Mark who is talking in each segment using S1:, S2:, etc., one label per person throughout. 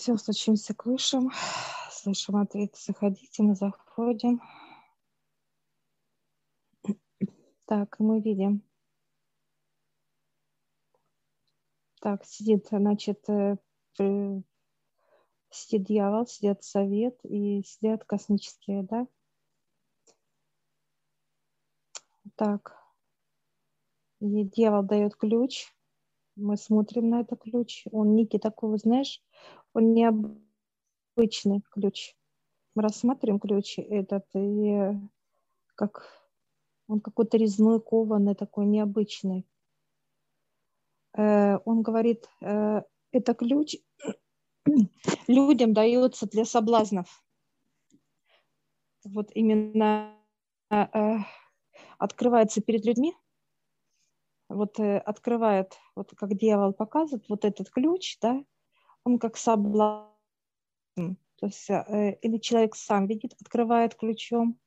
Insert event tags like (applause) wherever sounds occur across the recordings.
S1: Все, стучимся к высшим. Слышим ответ. Заходите, мы заходим. Так, мы видим. Так, сидит, значит, э, сидит дьявол, сидят совет и сидят космические, да? Так, и дьявол дает ключ. Мы смотрим на этот ключ. Он некий такой, знаешь, он необычный ключ. Мы рассматриваем ключ этот, и как он какой-то резной, кованый, такой необычный. Э, он говорит, э, это ключ (clears throat) людям дается для соблазнов. Вот именно э, открывается перед людьми, вот открывает, вот как дьявол показывает, вот этот ключ, да, он как соблазн. То есть э, или человек сам видит, открывает ключом,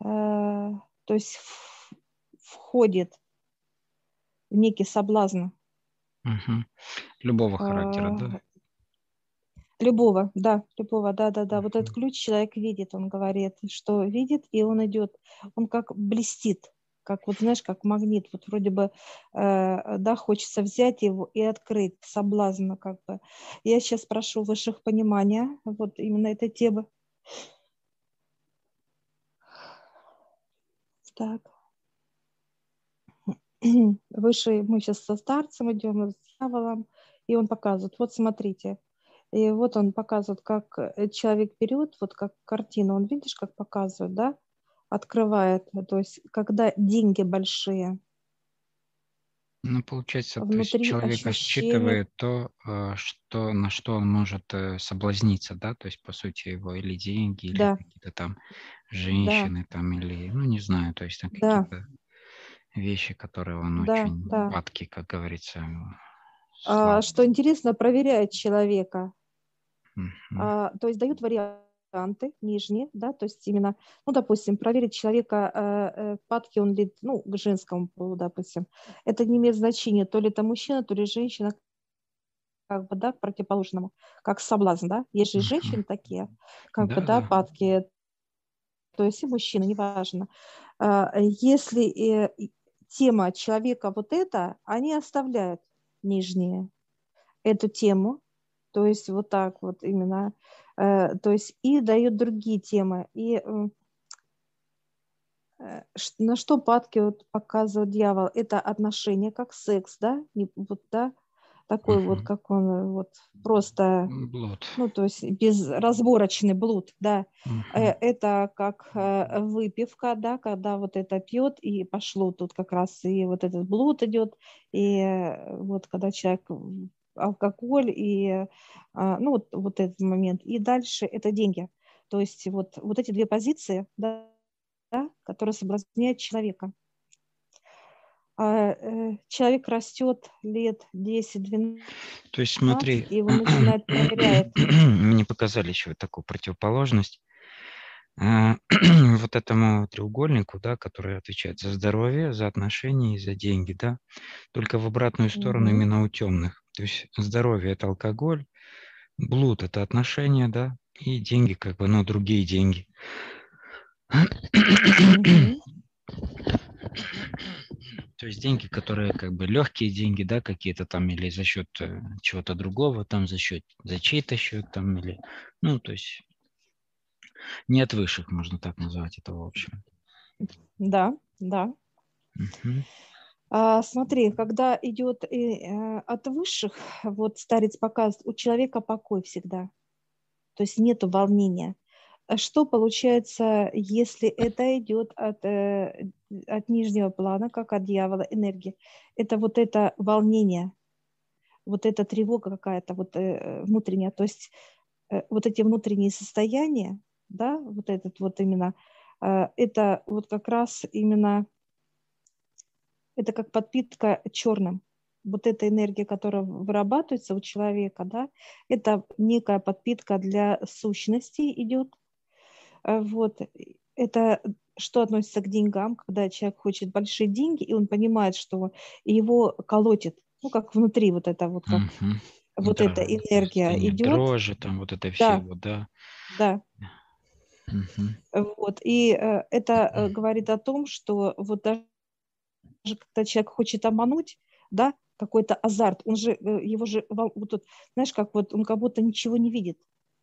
S1: э, то есть в, входит в некий соблазн.
S2: Угу. Любого характера, а, да?
S1: Любого, да, любого, да, да, да. Вот этот ключ человек видит, он говорит, что видит, и он идет, он как блестит как вот знаешь, как магнит, вот вроде бы, э, да, хочется взять его и открыть, соблазна как бы. Я сейчас прошу высших понимания вот именно этой темы. Так. Выше мы сейчас со старцем идем, с дьяволом, и он показывает, вот смотрите, и вот он показывает, как э, человек берет, вот как картину, он видишь, как показывает, да, открывает, то есть когда деньги большие.
S2: Ну, получается, то есть человек ощущения... считывает то, э, что, на что он может э, соблазниться, да, то есть, по сути, его или деньги, или да. какие-то там женщины, да. там, или, ну, не знаю, то есть там да. какие-то вещи, которые он да, очень да. падкий, как говорится.
S1: А, что интересно, проверяет человека. А, то есть дают вариант варианты нижние, да, то есть именно, ну, допустим, проверить человека, э, э, падки он ли, ну, к женскому полу, допустим, это не имеет значения, то ли это мужчина, то ли женщина, как бы, да, к противоположному, как соблазн, да, есть же женщины такие, как да, бы, да, да, падки, то есть и мужчина, неважно. А, если э, тема человека вот эта, они оставляют нижние эту тему, то есть вот так вот именно. Э, то есть и дает другие темы. И э, на что падки вот показывает дьявол? Это отношения, как секс, да? И вот, да? Такой uh-huh. вот, как он, э, вот просто,
S2: блуд.
S1: ну, то есть безразборочный блуд, да. Uh-huh. Это как выпивка, да, когда вот это пьет, и пошло тут как раз и вот этот блуд идет, и вот когда человек алкоголь и а, ну, вот, вот этот момент. И дальше это деньги. То есть вот, вот эти две позиции, да, да, которые соблазняют человека. А, э, человек растет лет 10-12.
S2: То есть смотри, и его начинает проверять. (clears throat) Мне показали еще такую противоположность. А, (clears throat) вот этому треугольнику, да, который отвечает за здоровье, за отношения и за деньги, да, только в обратную сторону mm-hmm. именно у темных. То есть здоровье – это алкоголь, блуд – это отношения, да, и деньги, как бы, ну, другие деньги. То есть деньги, которые как бы легкие деньги, да, какие-то там, или за счет э, чего-то другого, там за счет, за чей-то счет, там, или, ну, то есть не от высших, можно так назвать это в общем.
S1: Да, да. Угу. А, смотри, когда идет и, э, от высших, (laughs) вот старец показывает, у человека покой всегда. То есть нет волнения. А что получается, если это идет от, э, от нижнего плана, как от дьявола, энергии? Это вот это волнение, вот эта тревога какая-то вот э, внутренняя. То есть вот эти внутренние состояния, да, вот этот вот именно, э, это вот как раз именно, это как подпитка черным. Вот эта энергия, которая вырабатывается у человека, да, это некая подпитка для сущности идет. Э, вот. Это что относится к деньгам, когда человек хочет большие деньги, и он понимает, что его колотит, ну, как внутри вот это вот, как, uh-huh вот эта энергия идет.
S2: Дрожи, там вот это все, да. вот, да.
S1: Да. Угу. Вот, и э, это э, говорит о том, что вот даже когда человек хочет обмануть, да, какой-то азарт, он же, э, его же, вот, знаешь, как вот он как будто ничего не видит,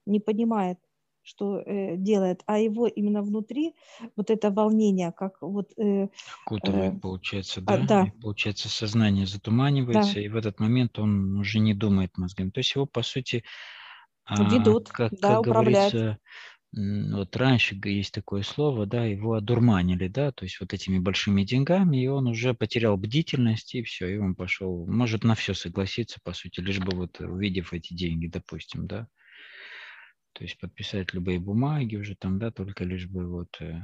S1: не понимает, что э, делает, а его именно внутри вот это волнение, как вот... Э,
S2: Окутывает, э, получается, да? А, да. получается, сознание затуманивается, да. и в этот момент он уже не думает мозгами. То есть его, по сути,
S1: ведут, а, как, да, как управляют. говорится,
S2: вот раньше есть такое слово, да, его одурманили, да, то есть вот этими большими деньгами, и он уже потерял бдительность, и все, и он пошел, может на все согласиться, по сути, лишь бы вот увидев эти деньги, допустим, да, то есть подписать любые бумаги уже там, да, только лишь бы вот э,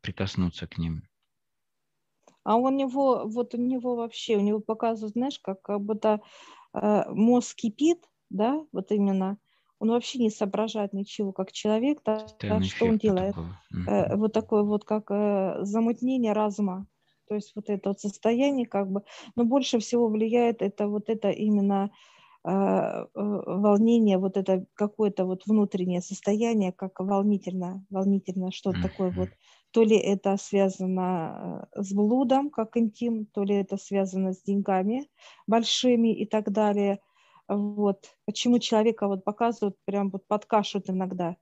S2: прикоснуться к ним.
S1: А у него, вот у него вообще, у него показывают, знаешь, как, как будто э, мозг кипит, да, вот именно, он вообще не соображает ничего, как человек, да, что он делает. Э, вот такое вот, как э, замутнение разума. То есть вот это вот состояние как бы, но больше всего влияет это вот это именно э, волнение, вот это какое-то вот внутреннее состояние, как волнительно, волнительно что-то такое вот. То ли это связано с блудом, как интим, то ли это связано с деньгами большими и так далее – вот. Почему человека вот показывают, прям вот подкашивают иногда.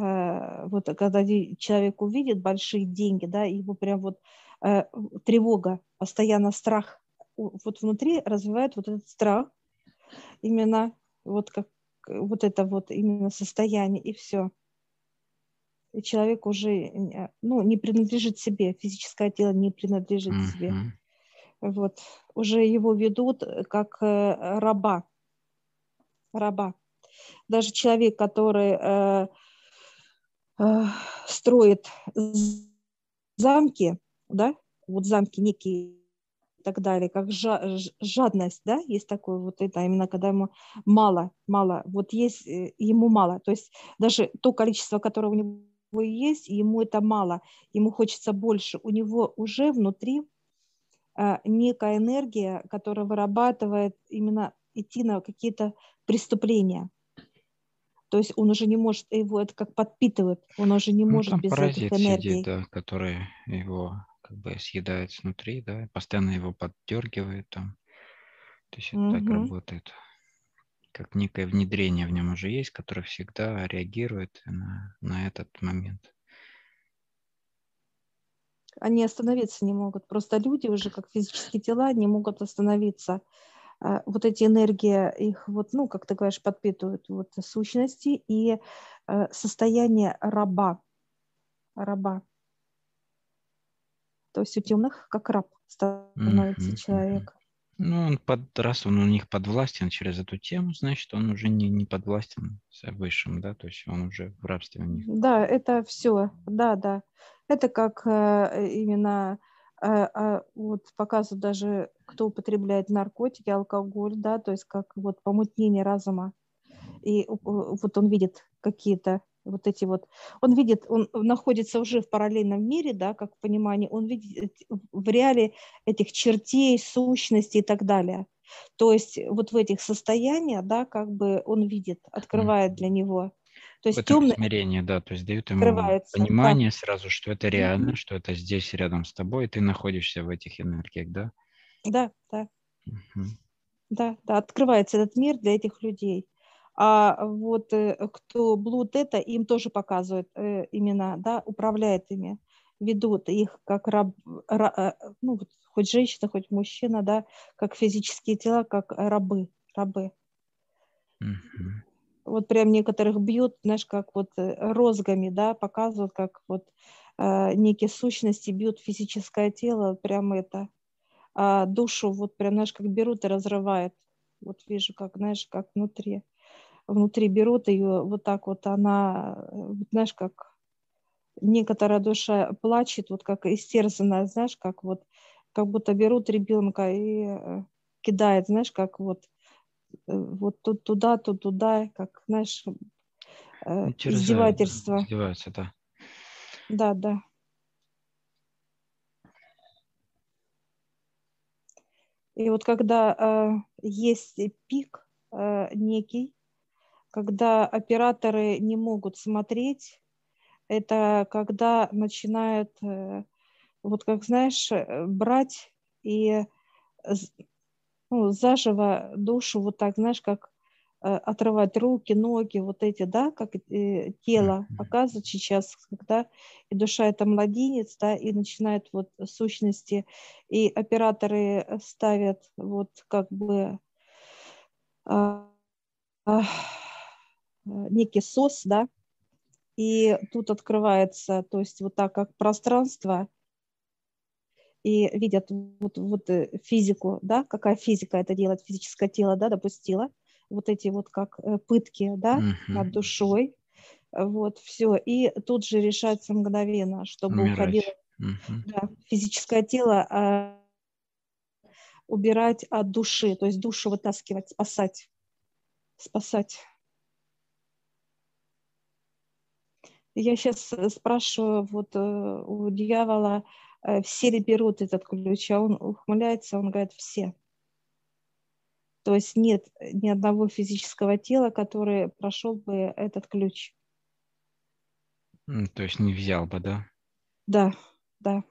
S1: Э, вот когда человек увидит большие деньги, да, его прям вот э, тревога, постоянно страх вот внутри развивает вот этот страх, именно вот как вот это вот именно состояние, и все. И человек уже ну, не принадлежит себе, физическое тело не принадлежит mm-hmm. себе. Вот. Уже его ведут э, как э, раба. Раба. Даже человек, который э, строит замки, да, вот замки некие и так далее, как жадность, да, есть такое вот это, именно когда ему мало, мало, вот есть ему мало, то есть даже то количество, которое у него есть, ему это мало, ему хочется больше, у него уже внутри а, некая энергия, которая вырабатывает именно идти на какие-то преступления. То есть он уже не может, его это как подпитывает, он уже не ну, может без этих энергий. Сидит,
S2: да, который его как бы съедает снутри, да, постоянно его поддергивает там. То есть это угу. так работает. Как некое внедрение в нем уже есть, которое всегда реагирует на, на этот момент
S1: они остановиться не могут. Просто люди уже как физические тела не могут остановиться. А, вот эти энергии их, вот, ну, как ты говоришь, подпитывают вот сущности и э, состояние раба. Раба. То есть у темных как раб становится mm-hmm. человек.
S2: Ну, он под, раз он у них подвластен через эту тему, значит, он уже не, не подвластен высшим, да, то есть он уже в рабстве у них.
S1: Да, это все, да, да. Это как э, именно э, э, вот показывают даже, кто употребляет наркотики, алкоголь, да, то есть как вот помутнение разума. И вот он видит какие-то вот эти вот, он видит, он находится уже в параллельном мире, да, как в понимании, он видит в реале этих чертей, сущностей и так далее. То есть вот в этих состояниях, да, как бы он видит, открывает для него
S2: то есть темное измерение, да, то есть дают ему понимание да. сразу, что это реально, mm-hmm. что это здесь рядом с тобой, и ты находишься в этих энергиях, да?
S1: Да, да. Mm-hmm. Да, да, открывается этот мир для этих людей. А вот э, кто блуд это, им тоже показывают э, имена, да, управляет ими, ведут их как раб, раб э, ну, хоть женщина, хоть мужчина, да, как физические тела, как рабы, рабы. Mm-hmm вот прям некоторых бьют, знаешь, как вот розгами, да, показывают, как вот э, некие сущности бьют физическое тело, прям это, а душу вот прям, знаешь, как берут и разрывают. Вот вижу, как, знаешь, как внутри, внутри берут ее, вот так вот она, э, знаешь, как некоторая душа плачет, вот как истерзанная, знаешь, как вот, как будто берут ребенка и э, кидает, знаешь, как вот Э, вот тут туда, тут туда, как, знаешь, э, издевательство.
S2: Издеваются, да.
S1: Да, да. И вот когда э, есть пик э, некий, когда операторы не могут смотреть, это когда начинают, э, вот как знаешь, э, брать и ну, заживо душу, вот так, знаешь, как Э, отрывать руки, ноги, вот эти, да, как э, тело показывает сейчас, когда и душа это младенец, да, и начинает вот сущности, и операторы ставят вот как бы а, а, некий сос, да, и тут открывается, то есть вот так как пространство, и видят вот, вот э, физику, да, какая физика это делает, физическое тело, да, допустила, вот эти вот как э, пытки, да, uh-huh. над душой, вот, все, и тут же решается мгновенно, чтобы Умирать. уходило uh-huh. да, физическое тело, а, убирать от души, то есть душу вытаскивать, спасать, спасать. Я сейчас э, спрашиваю вот э, у дьявола, все ли берут этот ключ, а он ухмыляется, он говорит, все. То есть нет ни одного физического тела, который прошел бы этот ключ.
S2: То есть не взял бы, да?
S1: Да, да.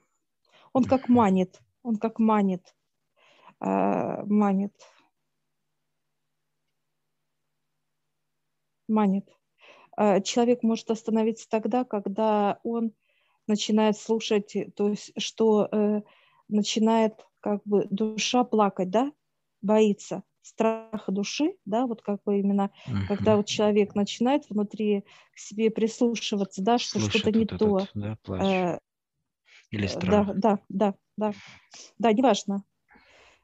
S1: Он как манит, он как манит, э, манит, манит. Э, человек может остановиться тогда, когда он начинает слушать, то есть что э, начинает как бы душа плакать, да, боится страха души, да, вот как бы именно, uh-huh. когда вот человек начинает внутри к себе прислушиваться, да, что Слушает что-то не вот то. Этот, да, плач. Э, Или страх. Да, да, да, да, да, неважно.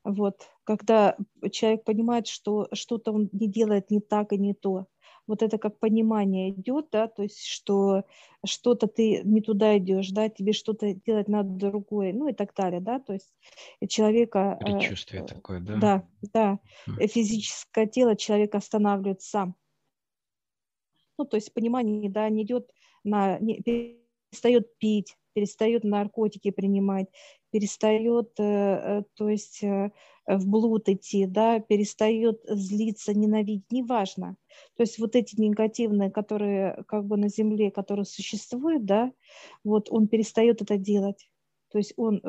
S1: Вот, когда человек понимает, что что-то он не делает не так и не то, вот это как понимание идет, да, то есть что что-то ты не туда идешь, да, тебе что-то делать надо другое, ну и так далее, да, то есть человека...
S2: Э, Предчувствие э, такое, да?
S1: Да, да, mm. физическое тело человека останавливает сам. Ну, то есть понимание, да, не идет на... Не, перестает пить, перестает наркотики принимать, перестает, э, э, то есть э, в блуд идти, да, перестает злиться, ненавидеть, неважно. То есть вот эти негативные, которые как бы на земле, которые существуют, да, вот он перестает это делать. То есть он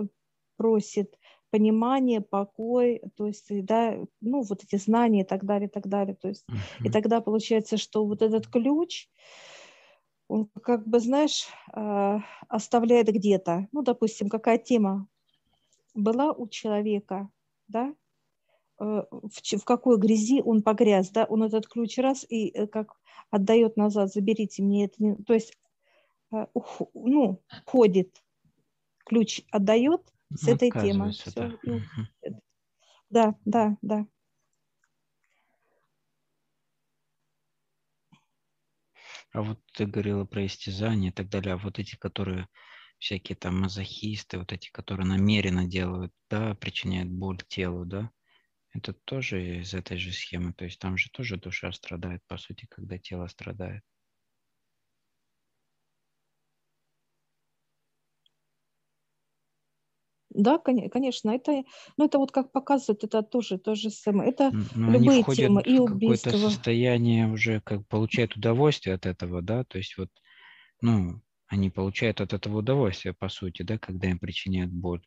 S1: просит понимание, покой, то есть, да, ну, вот эти знания и так далее, и так далее. То есть, uh-huh. и тогда получается, что вот этот ключ, он как бы, знаешь, а, оставляет где-то, ну, допустим, какая тема была у человека, да, э, в, в какой грязи он погряз, да, он этот ключ раз и э, как отдает назад, заберите мне это, не... то есть, э, ну, ходит, ключ отдает с этой темы. Да. да, да, да.
S2: А вот ты говорила про истязания и так далее, а вот эти, которые всякие там мазохисты, вот эти, которые намеренно делают, да, причиняют боль телу, да, это тоже из этой же схемы, то есть там же тоже душа страдает, по сути, когда тело страдает.
S1: Да, конечно, это, ну, это вот как показывает, это тоже то же самое. Это Но любые они темы
S2: и в какое-то состояние уже, как получают удовольствие от этого, да, то есть вот, ну, они получают от этого удовольствие, по сути, да, когда им причиняют боль.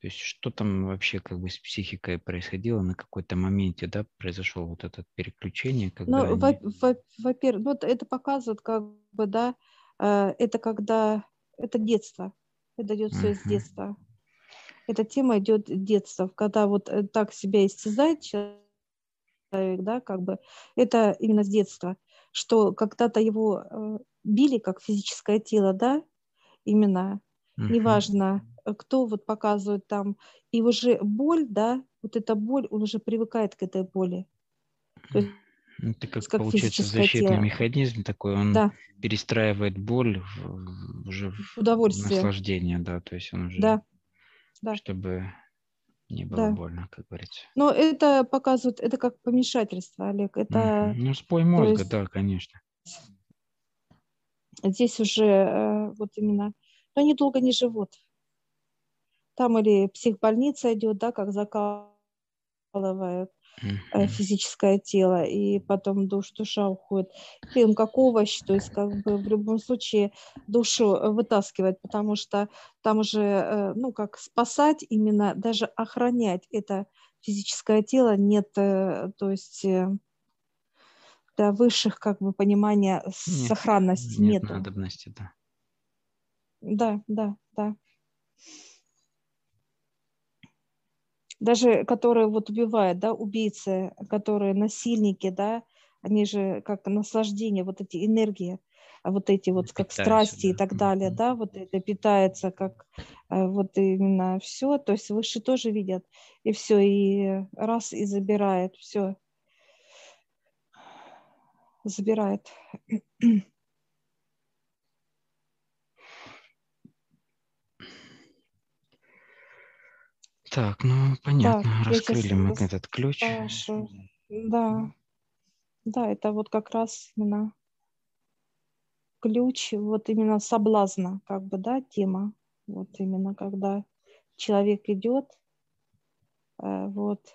S2: То есть что там вообще как бы с психикой происходило на какой-то моменте, да, произошло вот это переключение,
S1: когда Ну, они... во-первых, ну, это показывает как бы, да, э, это когда, это детство, это идет все uh-huh. из детства эта тема идет детства, когда вот э, так себя истязает человек, да, как бы, это именно с детства, что когда-то его э, били как физическое тело, да, именно, uh-huh. неважно, э, кто вот показывает там, и уже боль, да, вот эта боль, он уже привыкает к этой боли.
S2: То есть, это как, как получается защитный тело. механизм такой, он да. перестраивает боль в, уже в удовольствие, наслаждение, да, то есть он уже да да. чтобы не было да. больно, как говорится.
S1: Но это показывает, это как помешательство, Олег. Это,
S2: Ну, спой мозга, есть, да, конечно.
S1: Здесь уже э, вот именно, но они долго не живут. Там или психбольница идет, да, как закал раскалывают uh-huh. физическое тело, и потом душ, душа уходит. Им как овощ, то есть как бы в любом случае душу вытаскивать, потому что там уже, э, ну, как спасать именно, даже охранять это физическое тело нет, то есть до высших как бы понимания нет, сохранности нет нету. надобности, да. Да, да, да. Даже которые вот убивают, да, убийцы, которые насильники, да, они же как наслаждение, вот эти энергии, а вот эти вот как страсти да. и так далее, mm-hmm. да, вот это питается как э, вот именно все, то есть выше тоже видят, и все, и раз и забирает, все, забирает.
S2: Так, ну понятно, так, раскрыли мы этот ключ.
S1: Хорошо. Да, да, это вот как раз именно ключ, вот именно соблазна, как бы, да, тема. Вот именно когда человек идет, э, вот,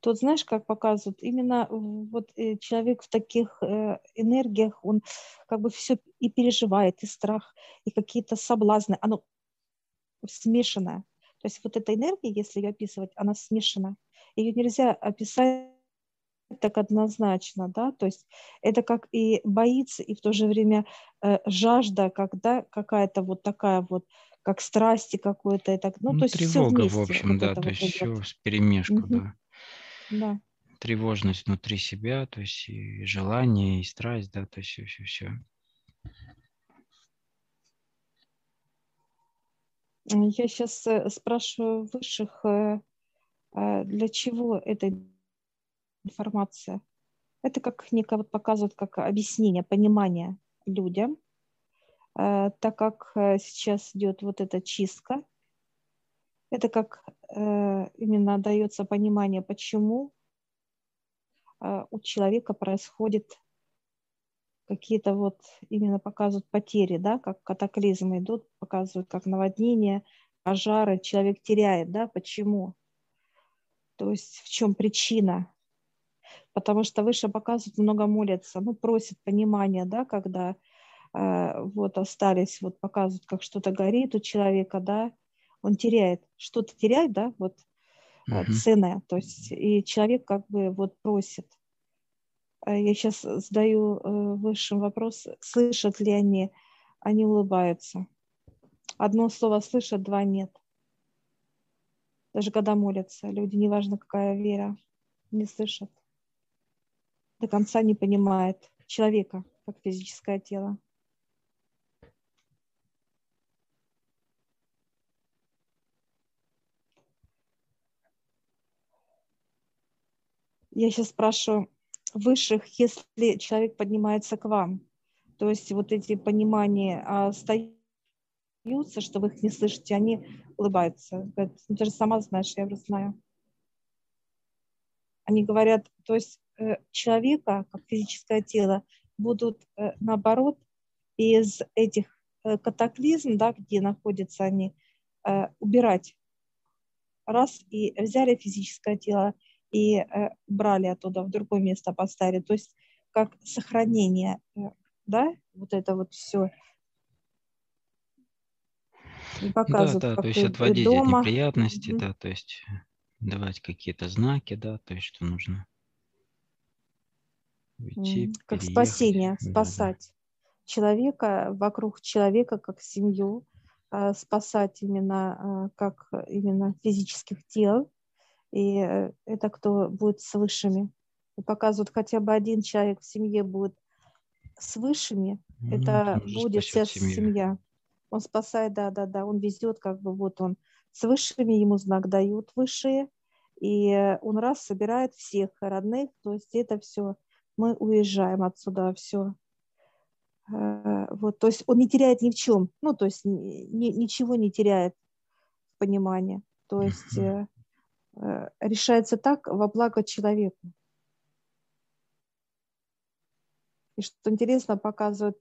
S1: Тут знаешь, как показывают, именно вот э, человек в таких э, энергиях, он как бы все и переживает, и страх, и какие-то соблазны, оно смешанное. То есть вот эта энергия, если ее описывать, она смешана. Ее нельзя описать так однозначно, да, то есть это как и боится, и в то же время э, жажда, когда какая-то вот такая вот, как страсти какой-то, и так, ну, ну то есть
S2: тревога, все вместе, в общем, вот да, то вот есть все с перемешку, угу. да.
S1: Да.
S2: Тревожность внутри себя, то есть и желание, и страсть, да, то есть все-все-все.
S1: Я сейчас э, спрашиваю высших, э, э, для чего эта информация? Это как некое вот показывает как объяснение, понимание людям, так как сейчас идет вот эта чистка, это как именно дается понимание, почему у человека происходит какие-то вот именно показывают потери, да, как катаклизмы идут, показывают как наводнение, пожары, человек теряет, да, почему? То есть в чем причина? Потому что выше показывают, много молятся, ну, просят понимания, да, когда э, вот остались, вот показывают, как что-то горит у человека, да, он теряет, что-то теряет, да, вот uh-huh. ценное, то есть и человек как бы вот просит. А я сейчас задаю э, высшим вопрос, слышат ли они, они улыбаются. Одно слово слышат, два нет. Даже когда молятся, люди, неважно какая вера, не слышат. До конца не понимают человека, как физическое тело. я сейчас спрашиваю высших, если человек поднимается к вам, то есть вот эти понимания остаются, что вы их не слышите, они улыбаются. Говорят, ну, ты же сама знаешь, я уже знаю. Они говорят, то есть э, человека, как физическое тело, будут э, наоборот из этих э, катаклизм, да, где находятся они, убирать. Раз и взяли физическое тело и э, брали оттуда в другое место, поставили. То есть как сохранение, э, да, вот это вот все.
S2: И показывают, да, да, то есть отводить дома. от неприятностей, mm-hmm. да, то есть давать какие-то знаки, да, то есть что нужно
S1: уйти, mm, Как спасение, спасать да. человека, вокруг человека, как семью, э, спасать именно как именно физических тел, и э, это кто будет с высшими. И показывают, хотя бы один человек в семье будет с высшими, ну, это будет вся семью. семья. Он спасает, да, да, да, он везет, как бы вот он с высшими, ему знак дают высшие, и он раз собирает всех родных, то есть это все, мы уезжаем отсюда, все. Э, вот, то есть он не теряет ни в чем, ну, то есть ни, ничего не теряет в понимании. То есть. Э, решается так во благо человеку. И что интересно, показывает,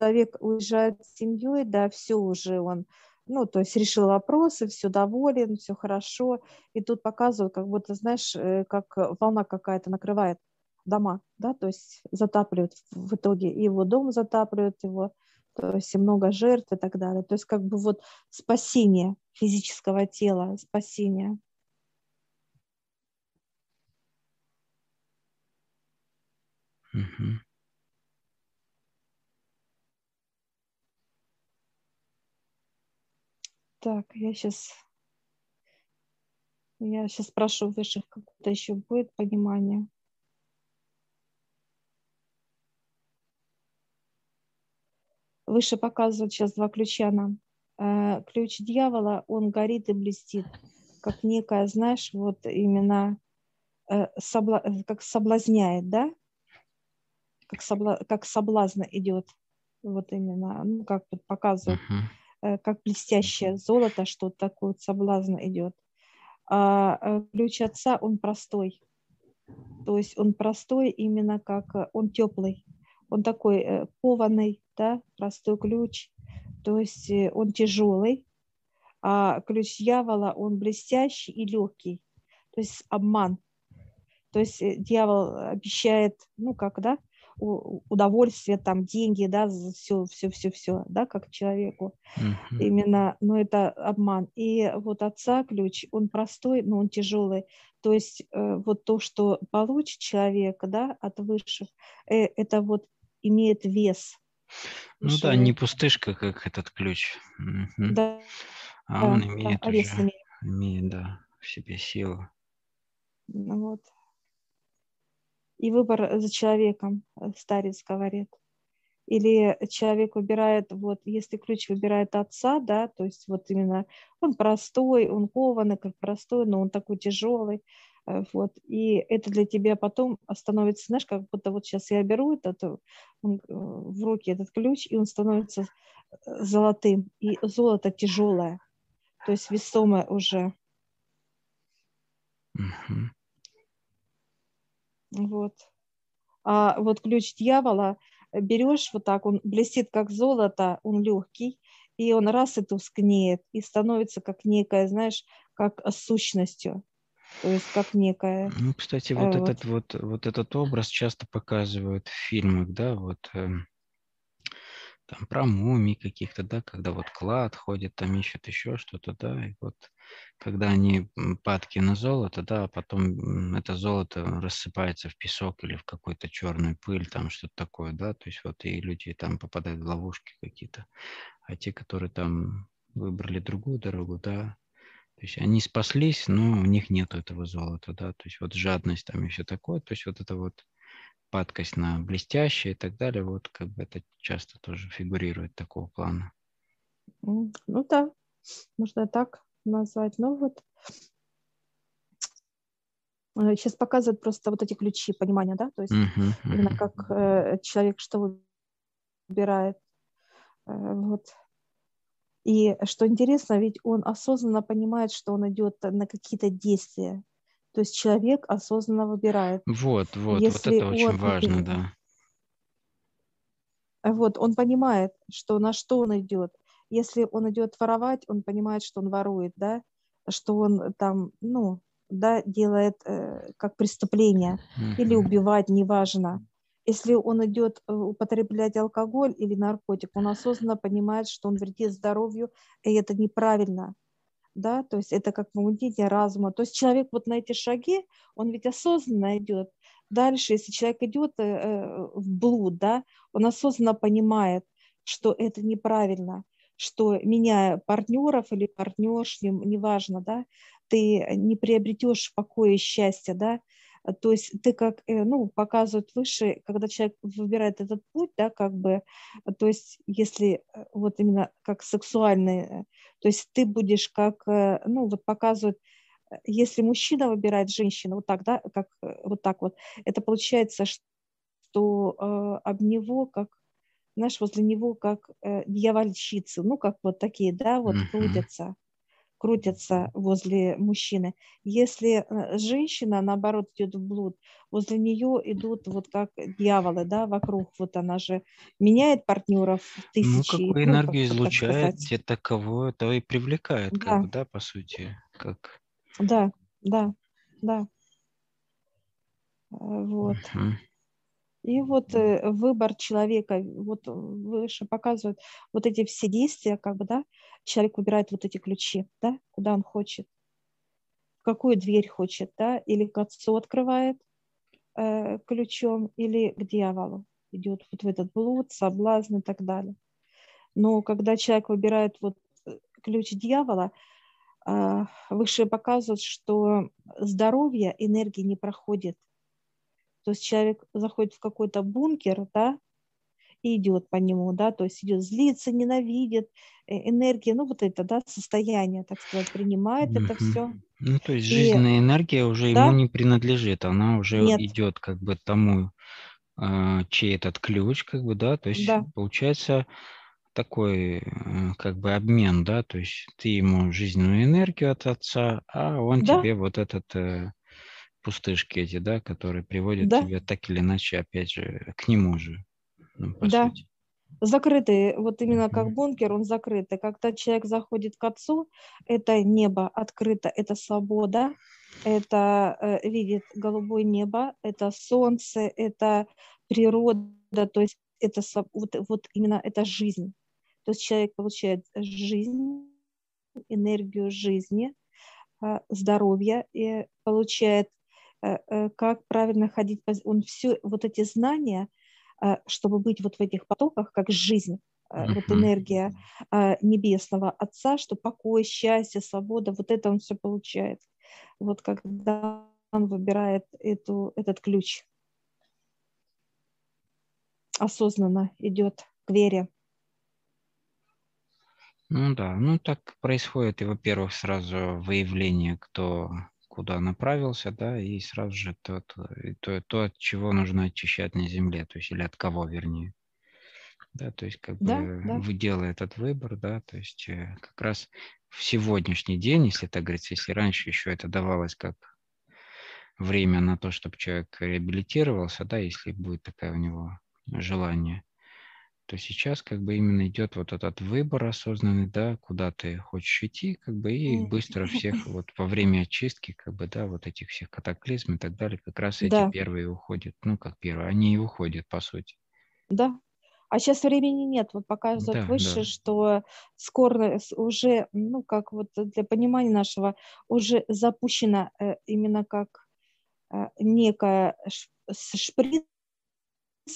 S1: человек уезжает с семьей, да, все уже он ну, то есть решил вопросы, все доволен, все хорошо. И тут показывают, как будто, знаешь, э, как волна какая-то накрывает дома, да, то есть затапливают в итоге и его дом затапливают его, то есть и много жертв и так далее. То есть как бы вот спасение физического тела, спасение.
S2: Угу.
S1: Так, я сейчас, я сейчас спрошу высших, какое-то еще будет понимание. Выше показывают сейчас два ключа нам. Э, ключ дьявола, он горит и блестит, как некая, знаешь, вот именно э, собла... как соблазняет, да? Как, собла... как соблазна идет. Вот именно, ну, как вот показывают, uh-huh. как блестящее золото, что такое соблазн идет. А ключ отца, он простой. То есть он простой именно как он теплый. Он такой кованый, да, простой ключ, то есть э, он тяжелый, а ключ дьявола, он блестящий и легкий, то есть обман. То есть э, дьявол обещает, ну как, да, удовольствие, там, деньги, да, все, все, все, все, да, как человеку. Uh-huh. Именно, но это обман. И вот отца ключ, он простой, но он тяжелый. То есть э, вот то, что получит человек, да, от высших, э, это вот имеет вес.
S2: Ну да, не пустышка, как этот ключ. Угу. Да. А да, он имеет да, уже, имеет. имеет, да, в себе силу.
S1: Ну, вот. И выбор за человеком, э, старец говорит. Или человек выбирает, вот если ключ выбирает отца, да, то есть вот именно он простой, он кованый, как простой, но он такой тяжелый, Э, вот, и это для тебя потом становится, знаешь, как будто вот сейчас я беру этот, э, в руки этот ключ, и он становится золотым, и золото тяжелое, то есть весомое уже.
S2: Uh-huh.
S1: Вот. А вот ключ дьявола берешь вот так, он блестит как золото, он легкий, и он раз и тускнеет, и становится как некая, знаешь, как сущностью то есть как некая.
S2: Ну, кстати, вот, э, вот. этот вот вот этот образ часто показывают в фильмах, да, вот э, там про мумий каких-то, да, когда вот клад ходит, там ищет еще что-то, да, и вот когда они падки на золото, да, а потом это золото рассыпается в песок или в какую-то черную пыль, там что-то такое, да, то есть вот и люди там попадают в ловушки какие-то, а те, которые там выбрали другую дорогу, да, то есть они спаслись, но у них нет этого золота, да, то есть вот жадность там и все такое, то есть вот это вот падкость на блестящее и так далее, вот как бы это часто тоже фигурирует такого плана.
S1: Ну да, можно так назвать. Ну вот сейчас э, показывают просто вот эти ключи понимания, да, то есть uh-huh, uh-huh. именно как э, человек что выбирает. Э, вот и что интересно, ведь он осознанно понимает, что он идет на какие-то действия. То есть человек осознанно выбирает.
S2: Вот, вот, Если вот это очень он, важно, да.
S1: Вот, он понимает, что на что он идет. Если он идет воровать, он понимает, что он ворует, да, что он там, ну, да, делает э, как преступление mm-hmm. или убивать, неважно. Если он идет э, употреблять алкоголь или наркотик, он осознанно понимает, что он вредит здоровью, и это неправильно. Да, то есть это как помутнение разума. То есть человек вот на эти шаги, он ведь осознанно идет. Дальше, если человек идет э, э, в блуд, да, он осознанно понимает, что это неправильно, что меняя партнеров или партнерш, неважно, да, ты не приобретешь покоя и счастья, да, то есть ты как, э, ну, показывают выше, когда человек выбирает этот путь, да, как бы, то есть если э, вот именно как сексуальный, э, то есть ты будешь как, ну, вот показывают, если мужчина выбирает женщину, вот так, да, как вот так вот, это получается, что э, об него как знаешь, возле него как э, дьявольщицы, ну, как вот такие, да, вот mm-hmm. крутятся крутятся возле мужчины. Если э, женщина, наоборот, идет в блуд, возле нее идут вот как дьяволы, да, вокруг. Вот она же меняет партнеров
S2: Ну,
S1: тысячи.
S2: какую
S1: ну,
S2: энергию
S1: как,
S2: излучает, те таково, то и привлекает, как
S1: Да,
S2: бы, да, по сути, как...
S1: да, да, да. Э, Вот.
S2: Мгм.
S1: И вот э, выбор человека, вот выше показывают вот эти все действия, как бы, да, человек выбирает вот эти ключи, да, куда он хочет, какую дверь хочет, да, или к отцу открывает э, ключом, или к дьяволу идет вот в этот блуд, соблазн и так далее. Но когда человек выбирает вот э, ключ дьявола, э, выше показывают, что здоровье, энергии не проходит. То есть человек заходит в какой-то бункер, да, и идет по нему, да, то есть идет злиться, ненавидит, э, энергия, ну вот это, да, состояние, так сказать, принимает это
S2: Мгм.
S1: все.
S2: Ну, то есть
S1: И
S2: жизненная энергия уже ему
S1: да,
S2: не принадлежит, она уже
S1: нет,
S2: идет как бы тому, а, чей этот ключ, как бы, да, то есть
S1: да,
S2: получается такой э, как бы обмен, да, то есть ты ему жизненную энергию от отца, а он
S1: да,
S2: тебе вот этот э, пустышки эти, да, которые приводят
S1: да,
S2: тебя так или иначе, опять же, к нему же, ну,
S1: да.
S2: сути.
S1: Закрытый, вот именно как бункер, он закрытый. Когда человек заходит к отцу, это небо открыто, это свобода, это э, видит голубое небо, это солнце, это природа, то есть это вот, вот именно это жизнь. То есть человек получает жизнь, энергию жизни, э, здоровье и получает, как правильно ходить. по- Он все вот эти знания, э, чтобы быть вот в этих потоках, как жизнь, э, вот энергия э, небесного Отца, что покой, счастье, свобода, вот это он все получает. Вот когда он выбирает эту, этот ключ, осознанно идет к вере.
S2: Ну да, ну так происходит и, во-первых, сразу выявление, кто куда направился, да, и сразу же тот, э, то, то, от чего нужно очищать на земле, то есть или от кого, вернее. Да, то есть как
S1: Да,
S2: бы
S1: да,
S2: вы делаете этот выбор, да, то есть э, как раз в сегодняшний день, если так говорится, если раньше еще это давалось как время на то, чтобы человек реабилитировался, да, если будет такое у него желание, то сейчас как бы именно идет вот этот выбор осознанный, да, куда ты хочешь идти, как бы, и быстро всех вот во время очистки, как бы, да, вот этих всех катаклизм и так далее, как раз эти
S1: да,
S2: первые уходят, ну, как первые, они и уходят, по сути.
S1: да. А сейчас времени нет. Вот показывают
S2: Да,
S1: выше,
S2: да.
S1: что скоро уже, ну, как вот для понимания нашего, уже запущена э, именно как э, некая шприц,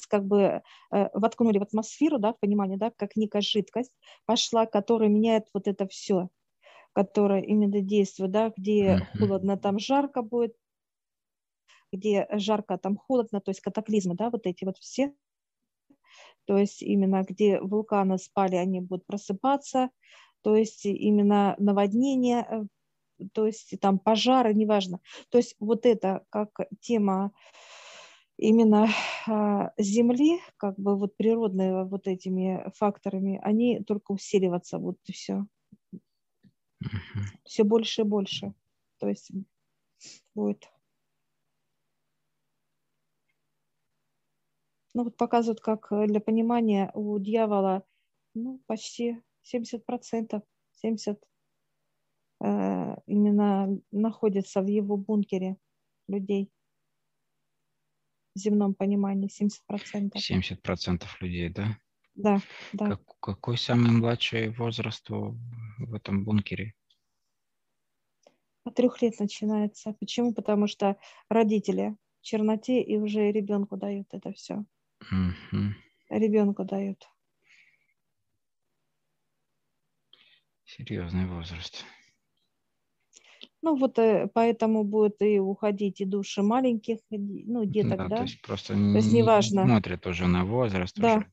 S1: как бы э, воткнули в атмосферу, да, в понимание, да, как некая жидкость пошла, которая меняет вот это все, которая именно действует, да, где холодно, там жарко будет, где жарко, там холодно, то есть катаклизмы, да, вот эти вот все, то есть именно где вулканы спали, они будут просыпаться, то есть именно наводнение, э, то есть там пожары, неважно. То есть вот это как тема именно а, Земли, как бы вот природные вот этими факторами, они только усиливаться будут и все. Все больше и больше. То есть будет. Ну вот показывают, как э, для понимания у дьявола ну, почти 70%, 70 э, именно находится в его бункере людей в земном понимании 70%.
S2: 70% людей, да?
S1: Да, да.
S2: Как, какой самый младший возраст в, этом бункере?
S1: От трех лет начинается. Почему? Потому что родители в черноте и уже ребенку дают это все.
S2: Мгм.
S1: Ребенку дают.
S2: Серьезный возраст.
S1: Ну вот э, поэтому будет и уходить и души маленьких, ну деток,
S2: Да,
S1: да.
S2: то есть просто
S1: То есть
S2: не
S1: неважно.
S2: смотрят уже на возраст
S1: Да,
S2: уже.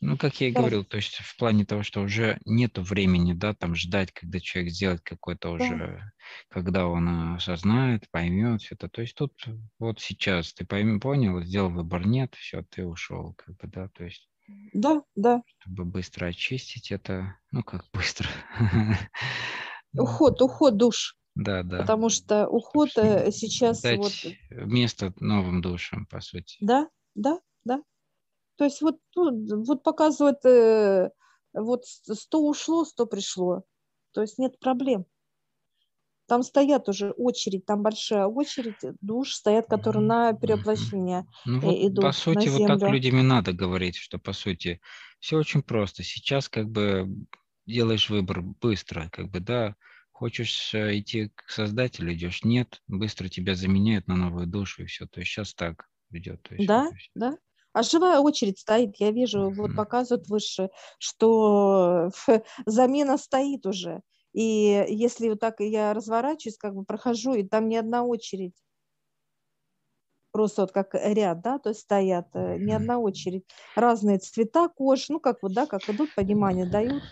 S2: Ну, как я и
S1: да,
S2: говорил, то есть в плане того, что уже нету времени, да, там ждать, когда человек сделает какой-то
S1: да,
S2: уже, когда он э, осознает, поймет все это. То есть тут вот сейчас ты пойм, понял, сделал выбор, нет, все, ты ушел, как бы, да, то есть
S1: да, да,
S2: чтобы быстро очистить это, ну, как быстро,
S1: Уход, уход душ.
S2: Да, да.
S1: Потому что уход э, сейчас вот...
S2: место новым душам, по сути.
S1: Да, да, да. То есть вот, ну, вот показывает, э, вот 100 ушло, 100 пришло. То есть нет проблем. Там стоят уже очередь, там большая очередь душ стоят, которые на перевоплощение
S2: ну,
S1: э,
S2: вот,
S1: идут
S2: По сути,
S1: на
S2: вот так
S1: землю.
S2: людям и надо говорить, что по сути все очень просто. Сейчас как бы делаешь выбор быстро, как бы, да, хочешь э, идти к создателю, идешь, нет, быстро тебя заменяют на новую душу и все. То есть сейчас так идет. То есть,
S1: Да, да. А живая очередь стоит, я вижу, вот
S2: Мгм.
S1: показывают выше, что (laughs) замена стоит уже. И если вот так я разворачиваюсь, как бы прохожу, и там не одна очередь. Просто вот как ряд, да, то есть стоят, э, не одна очередь. Разные цвета кож, ну как вот, да, как идут, понимание дают.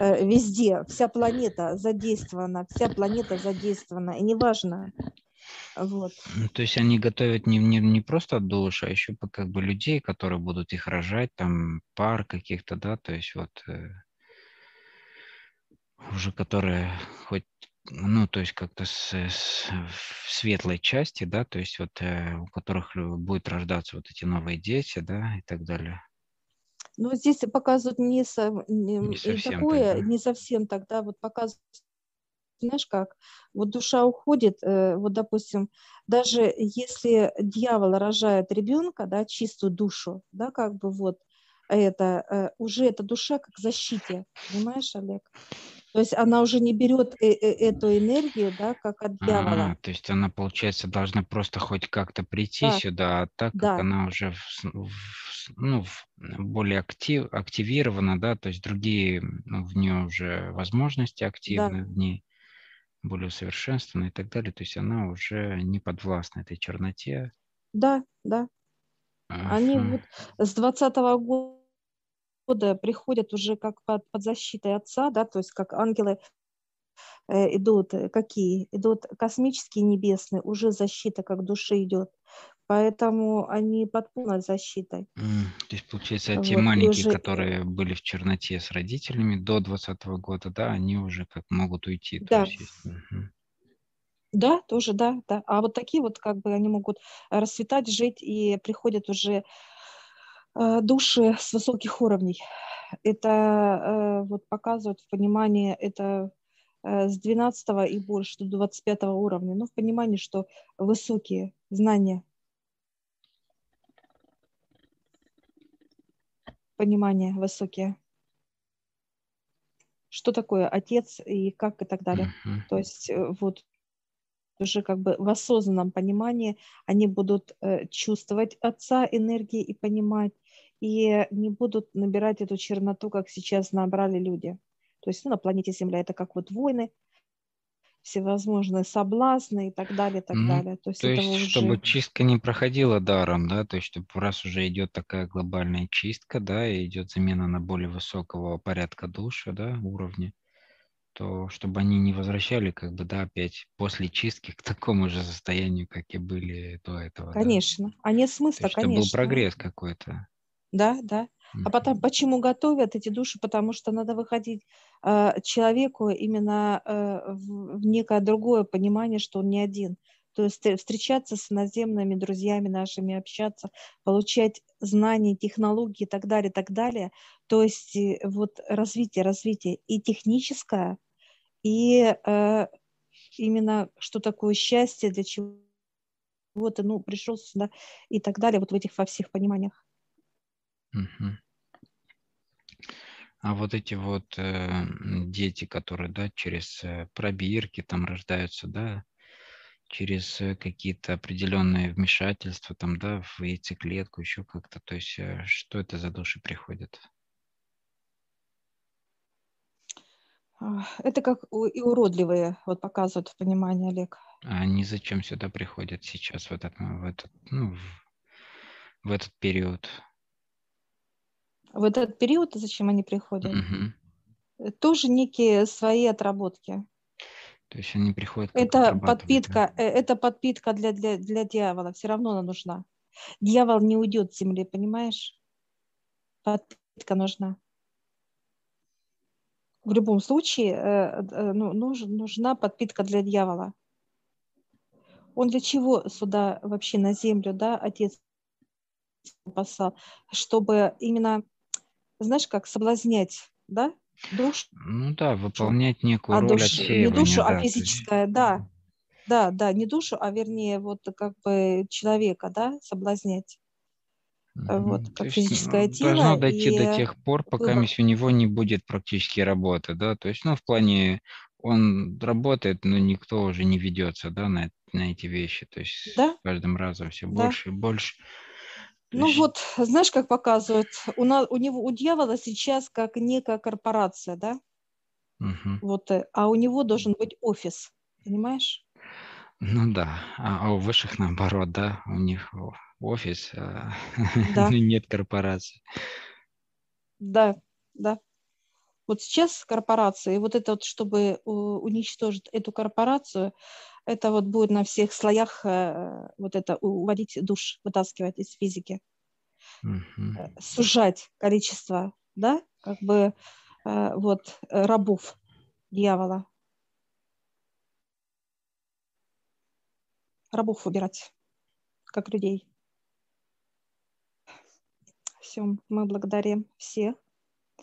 S1: э, Везде вся планета задействована, вся планета задействована, и неважно. Вот.
S2: Ну, То есть они готовят не, не, не просто душ, а еще как бы людей, которые будут их рожать, там пар каких-то, да, то есть вот э, уже которые хоть, ну, то есть как-то с, с- в светлой части, да, то есть вот э, у которых будет рождаться вот эти новые дети, да, и так далее.
S1: Но здесь показывают не, со- не-
S2: Не совсем
S1: такое,
S2: так, да?
S1: не совсем тогда, вот показывают, знаешь как, вот душа уходит, э, вот допустим, даже если дьявол рожает ребенка, да, чистую душу, да, как бы вот это, э, уже эта душа как защите, понимаешь, Олег? То есть она уже не берет э- э- эту энергию, да, как от дьявола.
S2: А, то есть она, получается, должна просто хоть как-то прийти
S1: Да,
S2: сюда, а так как
S1: да,
S2: она уже в в ну, в- более актив, активирована, да, то есть другие ну, в нее уже возможности
S1: да,
S2: активны, в ней более усовершенствованы и так далее, то есть она уже не подвластна этой черноте.
S1: да, да. Они вот с двадцатого года приходят уже как под, под защитой отца, да, то есть как ангелы э, идут, э, какие? Идут космические, небесные, уже защита как души идет. Поэтому они под полной защитой.
S2: М, То есть, получается, те
S1: Вот, и
S2: маленькие,
S1: уже, э,
S2: которые были в черноте с родителями до двадцатого года, да, они уже как могут уйти,
S1: да,
S2: есть, мгм.
S1: да, тоже, да, да. А вот такие вот как бы они могут расцветать, жить и приходят уже э, души с высоких уровней. Это э, вот показывают в понимании, это э, с 12 и больше до 25 уровня, ну, в понимании, что высокие знания, понимания высокие. Что такое отец и как и так далее.
S2: Мгм.
S1: То есть э, вот уже как бы в осознанном понимании они будут э, чувствовать отца энергии и понимать, и не будут набирать эту черноту, как сейчас набрали люди. То есть ну, на планете Земля это как вот войны, всевозможные соблазны и так далее, и так
S2: Ну,
S1: далее. То есть
S2: то есть, чтобы
S1: уже...
S2: чистка не проходила даром, да, то есть, чтобы раз уже идет такая глобальная чистка, да, и идет замена на более высокого порядка души, да, уровня, то чтобы они не возвращали, как бы, да, опять после чистки к такому же состоянию, как и были до этого, да.
S1: Конечно. А нет
S2: То
S1: смысла,
S2: есть, чтобы был
S1: конечно.
S2: прогресс какой-то.
S1: Да, да. А потом, почему готовят эти души? Потому что надо выходить э, человеку именно э, в, некое другое понимание, что он не один. То есть встречаться с иноземными друзьями нашими, общаться, получать знания, технологии и так далее, так далее. То есть э, вот развитие, развитие и техническое, и э, именно что такое счастье, для чего ты ну, пришел сюда и так далее, вот в этих во всех пониманиях.
S2: Мгм. А вот эти вот э, дети, которые, да, через э, пробирки там рождаются, да, через э, какие-то определенные вмешательства, там, да, в яйцеклетку, еще как-то, то есть, э, что это за души приходят?
S1: А, Это как и уродливые, вот показывают в понимании, Олег.
S2: А они зачем сюда приходят сейчас, в этот, в этот, ну, в, в этот период?
S1: В этот период, зачем они приходят, э, тоже некие свои отработки.
S2: То есть они приходят
S1: Это
S2: отрабатывать, да?
S1: подпитка, э, это подпитка для, для, для дьявола, все равно она нужна. Дьявол не уйдет с земли, понимаешь? Подпитка нужна. в любом случае э, э, ну, нужна подпитка для дьявола. Он для чего сюда вообще на землю, да, отец послал? Чтобы именно, знаешь, как соблазнять, да, душ.
S2: Ну да, выполнять некую а роль душ.
S1: Не душу, а да, а физическое, есть... да. Да, да, не душу, а вернее вот как бы человека, да, соблазнять. Вот, как То физическое есть, тело.
S2: Должно дойти и... до тех пор, пока выбор. у него не будет практически работы, да, то есть, ну, в плане он работает, но никто уже не ведется, да, на, на эти вещи, то есть да? с каждым разом все да. больше и больше.
S1: Ну вот, знаешь, как показывают, у, на, у него, у дьявола сейчас как некая корпорация, да, угу. вот, э, а у него должен быть офис, понимаешь?
S2: Ну да, а, а у высших наоборот, да, у них офис, а да. (laughs) нет корпорации.
S1: Да, да. Вот сейчас корпорации, вот это вот, чтобы уничтожить эту корпорацию, это вот будет на всех слоях э, вот это уводить душ, вытаскивать из физики, угу. сужать количество, да, как бы э, вот рабов дьявола. Рабов выбирать, как людей. Все, мы благодарим всех.